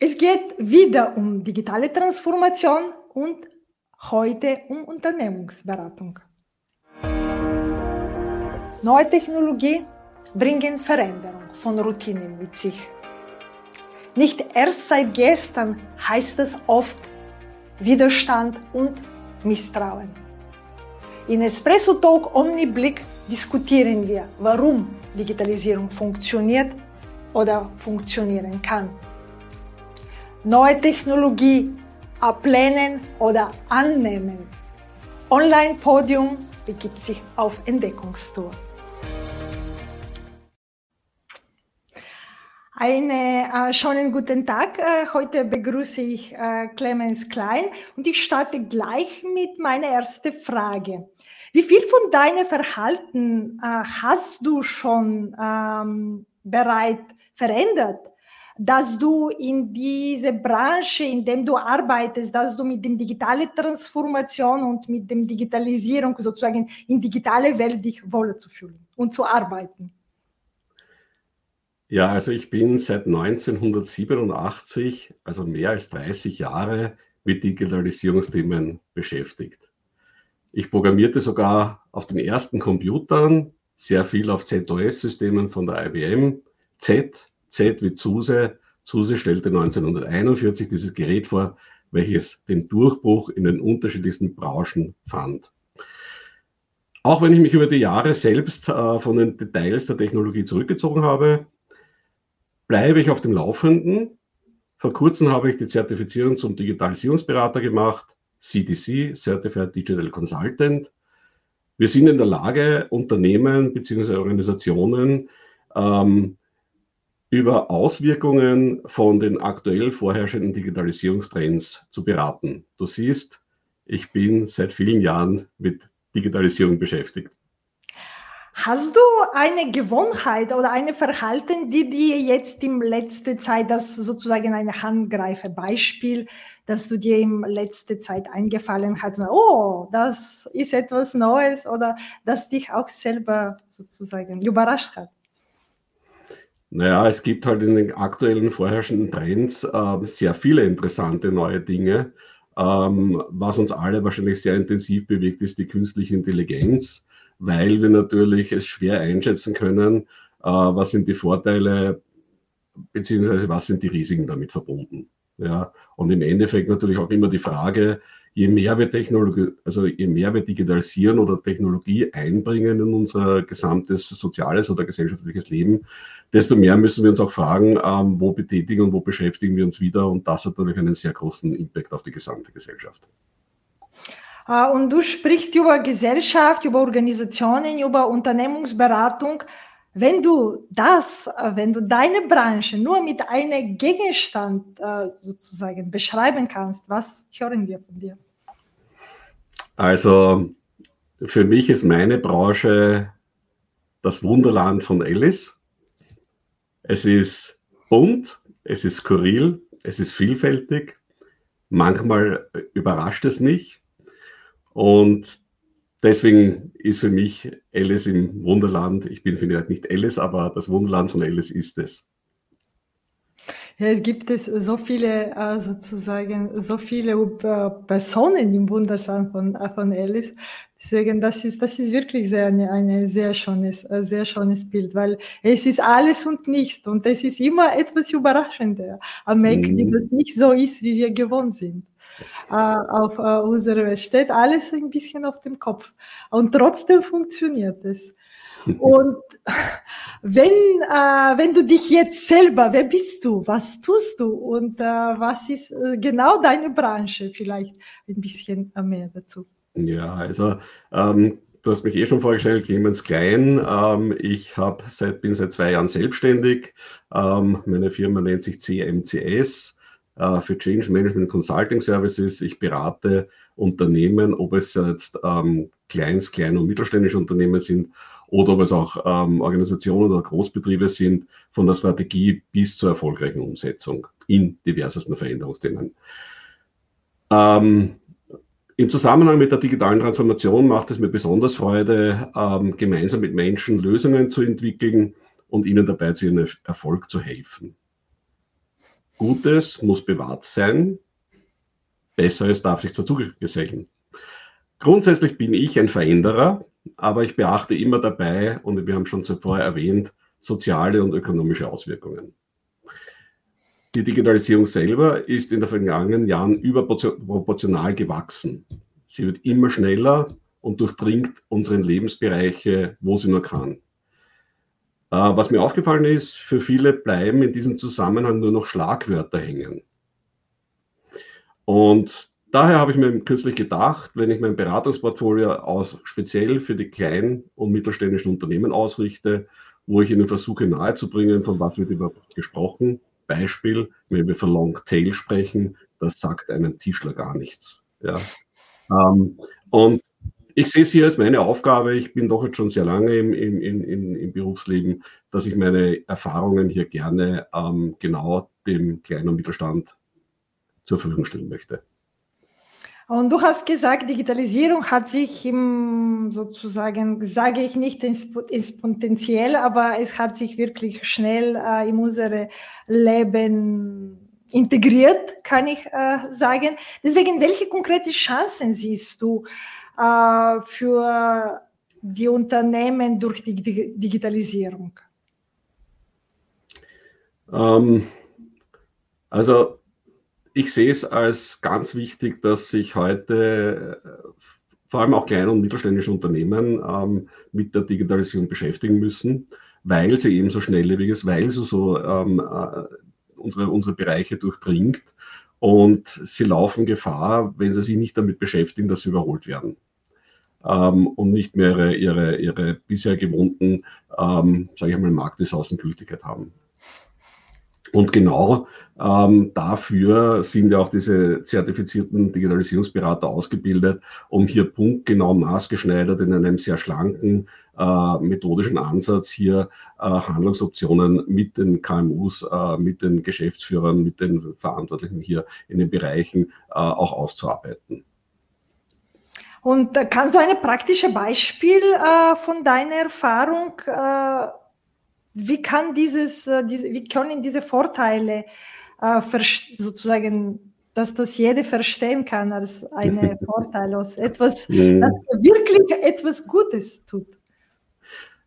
Es geht wieder um digitale Transformation und heute um Unternehmensberatung. Neue Technologie bringen Veränderung von Routinen mit sich. Nicht erst seit gestern heißt es oft Widerstand und Misstrauen. In Espresso Talk Omniblick diskutieren wir, warum Digitalisierung funktioniert oder funktionieren kann neue Technologie ablehnen oder annehmen. Online-Podium begibt sich auf Entdeckungstour. Einen äh, schönen guten Tag. Äh, heute begrüße ich äh, Clemens Klein und ich starte gleich mit meiner ersten Frage. Wie viel von deinem Verhalten äh, hast du schon ähm, bereit verändert? Dass du in diese Branche, in dem du arbeitest, dass du mit dem digitalen Transformation und mit dem Digitalisierung sozusagen in digitale Welt dich wohler zu fühlen und zu arbeiten? Ja, also ich bin seit 1987, also mehr als 30 Jahre, mit Digitalisierungsthemen beschäftigt. Ich programmierte sogar auf den ersten Computern, sehr viel auf ZOS-Systemen von der IBM, Z, Z wie Zuse. Zuse stellte 1941 dieses Gerät vor, welches den Durchbruch in den unterschiedlichsten Branchen fand. Auch wenn ich mich über die Jahre selbst äh, von den Details der Technologie zurückgezogen habe, bleibe ich auf dem Laufenden. Vor kurzem habe ich die Zertifizierung zum Digitalisierungsberater gemacht, CDC, Certified Digital Consultant. Wir sind in der Lage, Unternehmen bzw. Organisationen ähm, über Auswirkungen von den aktuell vorherrschenden Digitalisierungstrends zu beraten. Du siehst, ich bin seit vielen Jahren mit Digitalisierung beschäftigt. Hast du eine Gewohnheit oder eine Verhalten, die dir jetzt in letzter Zeit, das sozusagen ein Handgreifer-Beispiel, dass du dir in letzter Zeit eingefallen hat, oh, das ist etwas Neues oder das dich auch selber sozusagen überrascht hat? Naja, es gibt halt in den aktuellen vorherrschenden Trends äh, sehr viele interessante neue Dinge. Ähm, was uns alle wahrscheinlich sehr intensiv bewegt, ist die künstliche Intelligenz, weil wir natürlich es schwer einschätzen können, äh, was sind die Vorteile beziehungsweise was sind die Risiken damit verbunden. Ja, und im Endeffekt natürlich auch immer die Frage, je mehr wir Technologie, also je mehr wir digitalisieren oder Technologie einbringen in unser gesamtes soziales oder gesellschaftliches Leben, desto mehr müssen wir uns auch fragen, ähm, wo betätigen und wo beschäftigen wir uns wieder. Und das hat natürlich einen sehr großen Impact auf die gesamte Gesellschaft. Ah, und du sprichst über Gesellschaft, über Organisationen, über Unternehmensberatung. Wenn du das, wenn du deine Branche nur mit einem Gegenstand äh, sozusagen beschreiben kannst, was hören wir von dir? Also für mich ist meine Branche das Wunderland von Alice. Es ist bunt, es ist skurril, es ist vielfältig. Manchmal überrascht es mich. Und deswegen ist für mich Alice im Wunderland, ich bin vielleicht nicht Alice, aber das Wunderland von Alice ist es. Ja, es gibt es so viele äh, sozusagen, so viele äh, Personen im Wunderland von, äh, von Alice. Deswegen, das ist, das ist wirklich sehr, eine, eine sehr schönes, sehr schönes Bild, weil es ist alles und nichts und es ist immer etwas Überraschender am Eck, mhm. das nicht so ist, wie wir gewohnt sind. Äh, auf äh, unserer Welt steht alles ein bisschen auf dem Kopf und trotzdem funktioniert es. Und wenn, äh, wenn du dich jetzt selber, wer bist du, was tust du und äh, was ist äh, genau deine Branche, vielleicht ein bisschen mehr dazu. Ja, also ähm, du hast mich eh schon vorgestellt, Clemens Klein. Ähm, ich hab seit, bin seit zwei Jahren selbstständig. Ähm, meine Firma nennt sich CMCS äh, für Change Management Consulting Services. Ich berate Unternehmen, ob es jetzt ähm, kleins, klein und mittelständische Unternehmen sind oder ob es auch ähm, Organisationen oder Großbetriebe sind, von der Strategie bis zur erfolgreichen Umsetzung in diversesten Veränderungsthemen. Ähm, Im Zusammenhang mit der digitalen Transformation macht es mir besonders Freude, ähm, gemeinsam mit Menschen Lösungen zu entwickeln und ihnen dabei zu ihrem Erfolg zu helfen. Gutes muss bewahrt sein, Besseres darf sich dazu gesellen. Grundsätzlich bin ich ein Veränderer, aber ich beachte immer dabei, und wir haben schon zuvor erwähnt, soziale und ökonomische Auswirkungen. Die Digitalisierung selber ist in den vergangenen Jahren überproportional gewachsen. Sie wird immer schneller und durchdringt unsere Lebensbereiche, wo sie nur kann. Äh, was mir aufgefallen ist, für viele bleiben in diesem Zusammenhang nur noch Schlagwörter hängen. Und daher habe ich mir kürzlich gedacht, wenn ich mein Beratungsportfolio aus, speziell für die kleinen und mittelständischen Unternehmen ausrichte, wo ich ihnen versuche nahezubringen, von was wird überhaupt gesprochen. Beispiel, wenn wir von Long Tail sprechen, das sagt einem Tischler gar nichts. Ja. Ähm, und ich sehe es hier als meine Aufgabe, ich bin doch jetzt schon sehr lange im, im, im, im Berufsleben, dass ich meine Erfahrungen hier gerne ähm, genau dem kleinen und Mittelstand zur Verfügung stellen möchte. Und du hast gesagt, Digitalisierung hat sich im, sozusagen, sage ich nicht ins, ins Potenziell, aber es hat sich wirklich schnell äh, in unsere Leben integriert, kann ich äh, sagen. Deswegen, welche konkrete Chancen siehst du äh, für die Unternehmen durch die Digitalisierung? Ähm, also ich sehe es als ganz wichtig, dass sich heute äh, vor allem auch kleine und mittelständische Unternehmen ähm, mit der Digitalisierung beschäftigen müssen, weil sie eben so schnelllebig ist, weil sie so ähm, äh, unsere, unsere Bereiche durchdringt und sie laufen Gefahr, wenn sie sich nicht damit beschäftigen, dass sie überholt werden ähm, und nicht mehr ihre, ihre, ihre bisher gewohnten, ähm, sage ich einmal, Marktesaußengültigkeit haben. Und genau ähm, dafür sind ja auch diese zertifizierten Digitalisierungsberater ausgebildet, um hier punktgenau maßgeschneidert in einem sehr schlanken äh, methodischen Ansatz hier äh, Handlungsoptionen mit den KMUs, äh, mit den Geschäftsführern, mit den Verantwortlichen hier in den Bereichen äh, auch auszuarbeiten. Und äh, kannst du ein praktisches Beispiel äh, von deiner Erfahrung, wie kann dieses, diese, wie können diese Vorteile äh, sozusagen, dass das jeder verstehen kann als eine Vorteil, aus etwas, mhm. das wirklich etwas Gutes tut?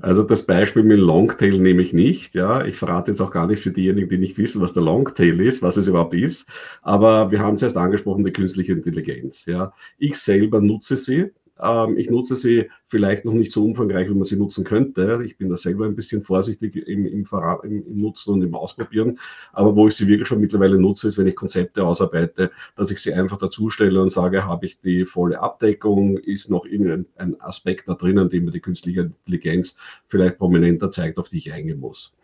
Also das Beispiel mit Longtail nehme ich nicht. Ja, ich verrate jetzt auch gar nicht für diejenigen, die nicht wissen, was der Longtail ist, was es überhaupt ist. Aber wir haben es erst angesprochen, die künstliche Intelligenz. Ja, ich selber nutze sie. Ähm, ich nutze sie vielleicht noch nicht so umfangreich, wie man sie nutzen könnte. Ich bin da selber ein bisschen vorsichtig im, im, im, Nutzen und im Ausprobieren. Aber wo ich sie wirklich schon mittlerweile nutze, ist, wenn ich Konzepte ausarbeite, dass ich sie einfach dazustelle und sage, habe ich die volle Abdeckung, ist noch irgendein Aspekt da drinnen, den mir die künstliche Intelligenz vielleicht prominenter zeigt, auf die ich eingehen muss.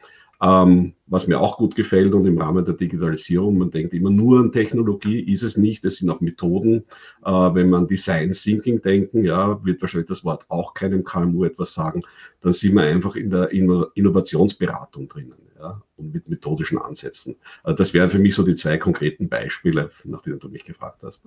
Ähm, was mir auch gut gefällt und im Rahmen der Digitalisierung, man denkt immer nur an Technologie, ist es nicht, es sind auch Methoden. Äh, wenn man Design Thinking denken, ja, wird wahrscheinlich das Wort auch keinem KMU etwas sagen, dann sind wir einfach in der Innovationsberatung drinnen ja, und mit methodischen Ansätzen. Also das wären für mich so die zwei konkreten Beispiele, nach denen du mich gefragt hast.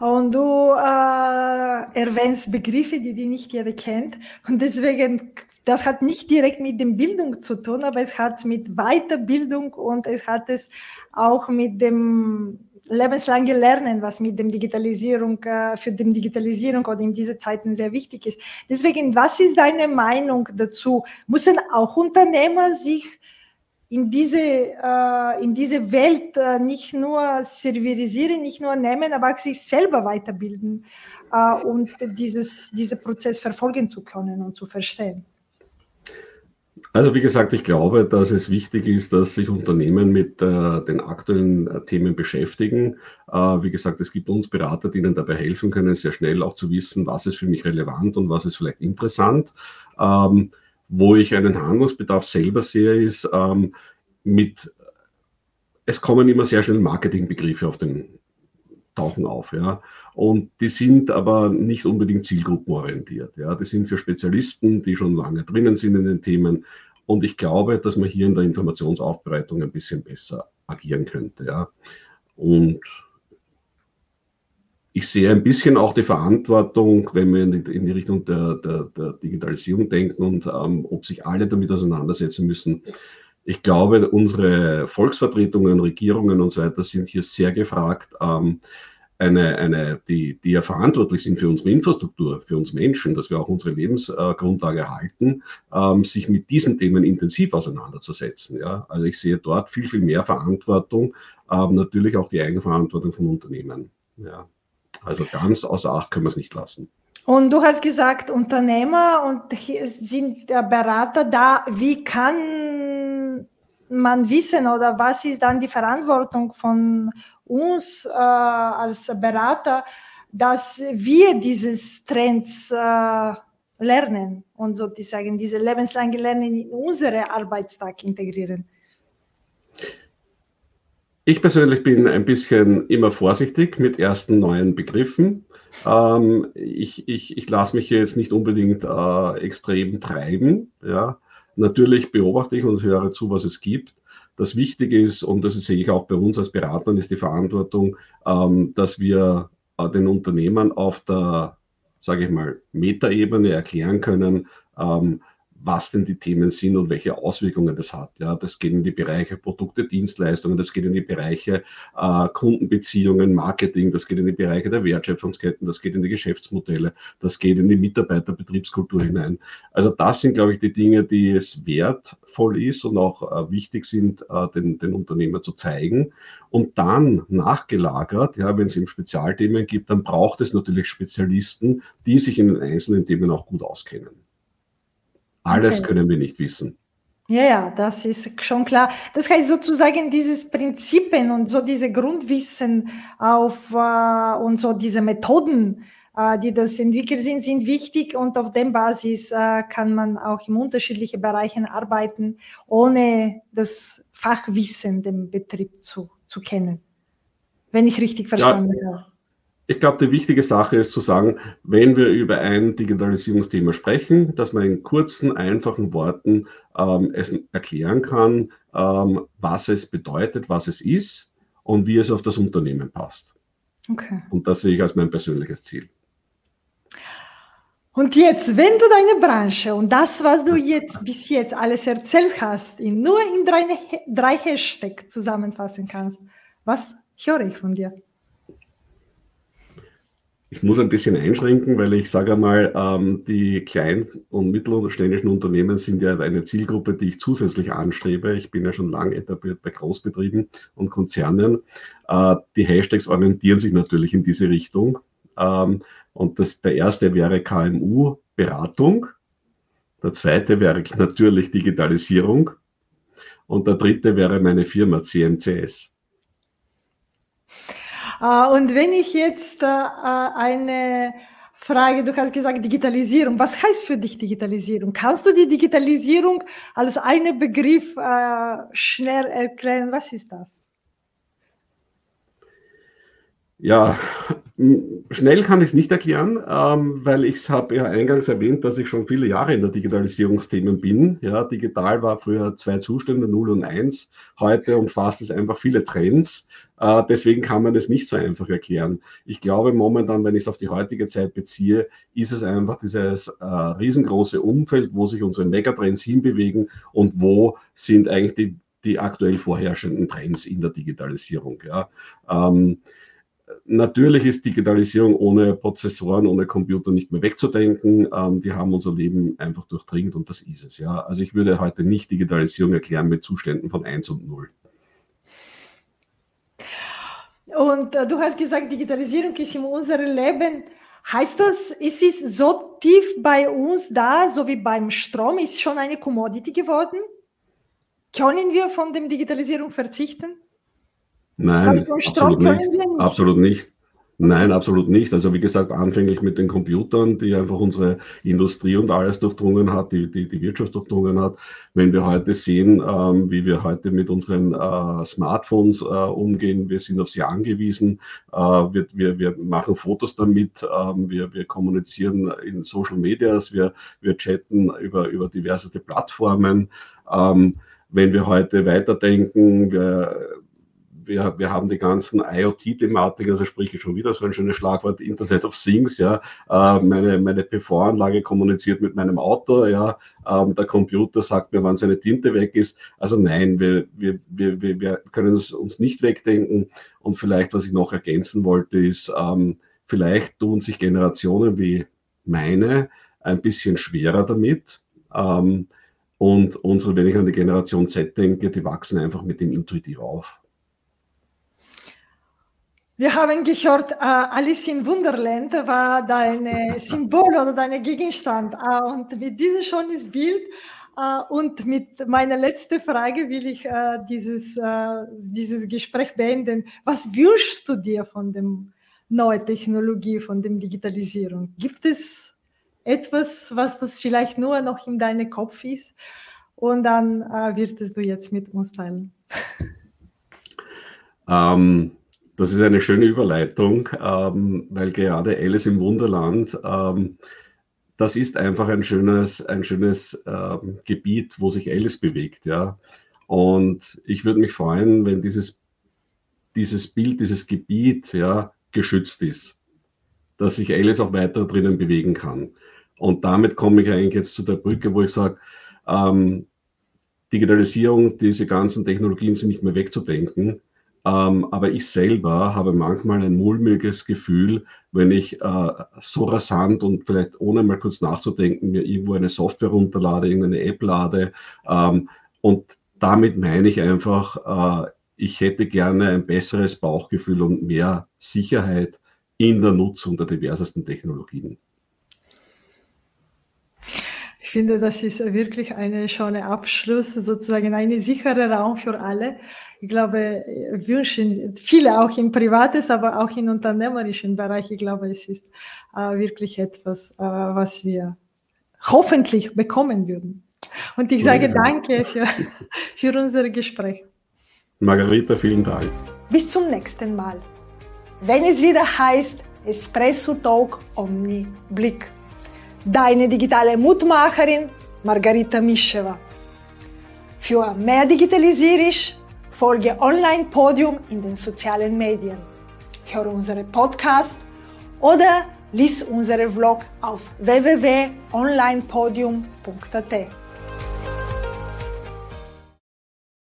Und du äh, erwähnst Begriffe, die die nicht jeder kennt. Und deswegen das hat nicht direkt mit dem Bildung zu tun, aber es hat mit Weiterbildung und es hat es auch mit dem lebenslangen Lernen, was mit dem Digitalisierung, äh, für die Digitalisierung oder in diesen Zeiten sehr wichtig ist. Deswegen, was ist deine Meinung dazu? Müssen auch Unternehmer sich in diese, äh, in diese Welt äh, nicht nur servierisieren, nicht nur nehmen, aber auch sich selber weiterbilden und dieses, diesen Prozess verfolgen zu können und zu verstehen? Also wie gesagt, ich glaube, dass es wichtig ist, dass sich Unternehmen mit äh, den aktuellen äh, Themen beschäftigen. Äh, wie gesagt, es gibt uns Berater, die ihnen dabei helfen können, sehr schnell auch zu wissen, was ist für mich relevant und was ist vielleicht interessant. Ähm, wo ich einen Handlungsbedarf selber sehe, ist ähm, mit, es kommen immer sehr schnell Marketingbegriffe auf den tauchen auf, ja. Und die sind aber nicht unbedingt zielgruppenorientiert, ja. Die sind für Spezialisten, die schon lange drinnen sind in den Themen. Und ich glaube, dass man hier in der Informationsaufbereitung ein bisschen besser agieren könnte, ja. Und ich sehe ein bisschen auch die Verantwortung, wenn wir in die, Richtung der, der, der, Digitalisierung denken und ähm, ob sich alle damit auseinandersetzen müssen, Ich glaube, unsere Volksvertretungen, Regierungen und so weiter sind hier sehr gefragt, ähm, eine, eine, die, die ja verantwortlich sind für unsere Infrastruktur, für uns Menschen, dass wir auch unsere Lebensgrundlage erhalten, ähm, sich mit diesen Themen intensiv auseinanderzusetzen. Ja? Also ich sehe dort viel, viel mehr Verantwortung, ähm, natürlich auch die Eigenverantwortung von Unternehmen. Ja? Also ganz außer Acht können wir es nicht lassen. Und du hast gesagt, Unternehmer und sind Berater da. Wie kann man wissen oder was ist dann die Verantwortung von uns äh, als Berater, dass wir dieses Trends äh, lernen und sozusagen diese lebenslange Lernen in unseren Arbeitstag integrieren? Ich persönlich bin ein bisschen immer vorsichtig mit ersten neuen Begriffen. Ähm, ich ich, ich lasse mich jetzt nicht unbedingt äh, extrem treiben. Ja. Natürlich beobachte ich und höre zu, was es gibt. Das Wichtige ist, und das sehe ich auch bei uns als Beratern, ist die Verantwortung, ähm, dass wir äh, den Unternehmern auf der, sage ich mal, Metaebene erklären können, ähm, was denn die Themen sind und welche Auswirkungen das hat. Ja, das geht in die Bereiche Produkte, Dienstleistungen, das geht in die Bereiche äh, Kundenbeziehungen, Marketing, das geht in die Bereiche der Wertschöpfungsketten, das geht in die Geschäftsmodelle, das geht in die Mitarbeiterbetriebskultur hinein. Also das sind, glaube ich, die Dinge, die es wertvoll ist und auch äh, wichtig sind, äh, den, den Unternehmer zu zeigen. Und dann nachgelagert, ja, wenn es eben Spezialthemen gibt, dann braucht es natürlich Spezialisten, die sich in den einzelnen Themen auch gut auskennen. Alles okay. können wir nicht wissen. Ja, ja, das ist schon klar. Das heißt sozusagen dieses Prinzipien und so diese Grundwissen auf äh, und so diese Methoden, äh, die das entwickelt sind, sind wichtig und auf dem Basis äh, kann man auch in unterschiedlichen Bereichen arbeiten, ohne das Fachwissen dem Betrieb zu, zu kennen. Wenn ich richtig verstanden ja. habe ich glaube, die wichtige Sache ist zu sagen, wenn wir über ein Digitalisierungsthema sprechen, dass man in kurzen, einfachen Worten ähm, es erklären kann, ähm, was es bedeutet, was es ist und wie es auf das Unternehmen passt. Okay. Und das sehe ich als mein persönliches Ziel. Und jetzt, wenn du deine Branche und das, was du jetzt bis jetzt alles erzählt hast, in nur in drei, drei Hashtags zusammenfassen kannst, was höre ich von dir? Ich muss ein bisschen einschränken, weil ich sage einmal, ähm, die kleinen und mittelständischen Unternehmen sind ja eine Zielgruppe, die ich zusätzlich anstrebe. Ich bin ja schon lange etabliert bei Großbetrieben und Konzernen. Äh, die Hashtags orientieren sich natürlich in diese Richtung. Ähm, und das, der erste wäre KMU-Beratung. Der zweite wäre natürlich Digitalisierung. Und der dritte wäre meine Firma CMCS. Äh, und wenn ich jetzt äh, eine Frage, du hast gesagt Digitalisierung. Was heißt für dich Digitalisierung? Kannst du die Digitalisierung als einen Begriff äh, schnell erklären? Was ist das? Ja, schnell kann ich es nicht erklären, ähm, weil ich habe ja eingangs erwähnt, dass ich schon viele Jahre in der Digitalisierungsthemen bin. Ja, digital war früher zwei Zustände, 0 und 1. Heute umfasst es einfach viele Trends. Äh, deswegen kann man es nicht so einfach erklären. Ich glaube momentan, wenn ich es auf die heutige Zeit beziehe, ist es einfach dieses äh, riesengroße Umfeld, wo sich unsere Megatrends hinbewegen und wo sind eigentlich die, die aktuell vorherrschenden Trends in der Digitalisierung. Ja. Ähm, Natürlich ist Digitalisierung ohne Prozessoren, ohne Computer nicht mehr wegzudenken. Ähm, die haben unser Leben einfach durchdringt und das ist es. Ja. Also ich würde heute nicht Digitalisierung erklären mit Zuständen von 1 und 0. Und äh, du hast gesagt, Digitalisierung ist in unserem Leben. Heißt das, ist es so tief bei uns da, so wie beim Strom, ist schon eine Commodity geworden? Können wir von der Digitalisierung verzichten? Nein, absolut nicht. nicht. absolut nicht. Nein, absolut nicht. Also wie gesagt, anfänglich mit den Computern, die einfach unsere Industrie und alles durchdrungen hat, die, die, die Wirtschaft durchdrungen hat. Wenn wir heute sehen, ähm, wie wir heute mit unseren äh, Smartphones äh, umgehen, wir sind auf sie angewiesen, äh, wir, wir, wir machen Fotos damit, ähm, wir, wir kommunizieren in Social Medias, wir, wir chatten über, über diverseste Plattformen. Ähm, wenn wir heute weiterdenken, wir wir, wir haben die ganzen IoT-Thematiken, also sprich ich schon wieder so ein schönes Schlagwort, Internet of Things, ja. Äh, meine, meine PV-Anlage kommuniziert mit meinem Auto, ja. Ähm, der Computer sagt mir, wann seine Tinte weg ist. Also nein, wir, wir, wir, wir können es uns nicht wegdenken. Und vielleicht, was ich noch ergänzen wollte, ist, ähm, vielleicht tun sich Generationen wie meine ein bisschen schwerer damit. Ähm, und unsere, wenn ich an die Generation Z denke, die wachsen einfach mit dem intuitiv auf. Wir haben gehört, äh, Alice in Wunderland war dein Symbol oder dein Gegenstand. Äh, und mit diesem schönes Bild äh, und mit meiner letzten Frage will ich dieses, dieses Gespräch beenden. Was wünschst du dir von dem neuen Technologie, von der Digitalisierung? Gibt es etwas, was das vielleicht nur noch in deinem Kopf ist und dann äh, wirst du jetzt mit uns teilen. Ähm, das ist eine schöne Überleitung, ähm, weil gerade Alice im Wunderland, ähm, das ist einfach ein schönes, ein schönes ähm, Gebiet, wo sich Alice bewegt, ja. Und ich würde mich freuen, wenn dieses, dieses Bild, dieses Gebiet, ja, geschützt ist, dass sich Alice auch weiter drinnen bewegen kann. Und damit komme ich eigentlich jetzt zu der Brücke, wo ich sage, ähm, Digitalisierung, diese ganzen Technologien sind nicht mehr wegzudenken. Ähm, aber ich selber habe manchmal ein mulmiges Gefühl, wenn ich äh, so rasant und vielleicht ohne mal kurz nachzudenken, mir irgendwo eine Software runterlade, irgendeine App lade. Ähm, und damit meine ich einfach, äh, ich hätte gerne ein besseres Bauchgefühl und mehr Sicherheit in der Nutzung der diversesten Technologien. Ich finde, das ist wirklich ein schöner Abschluss, sozusagen ein sicherer Raum für alle. Ich glaube, wünschen viele auch im Privates, aber auch im unternehmerischen Bereich. Ich glaube, es ist äh, wirklich etwas, äh, was wir hoffentlich bekommen würden. Und ich sage danke für, für unser Gespräch. Margarita, vielen Dank. Bis zum nächsten Mal. Wenn es wieder heißt Espresso Talk Omni Blick deine digitale Mutmacherin Margarita Mischewa. Für mehr Digitalisierisch folge Online Podium in den sozialen Medien. Höre unsere Podcast oder lies unseren Vlog auf www.onlinepodium.at.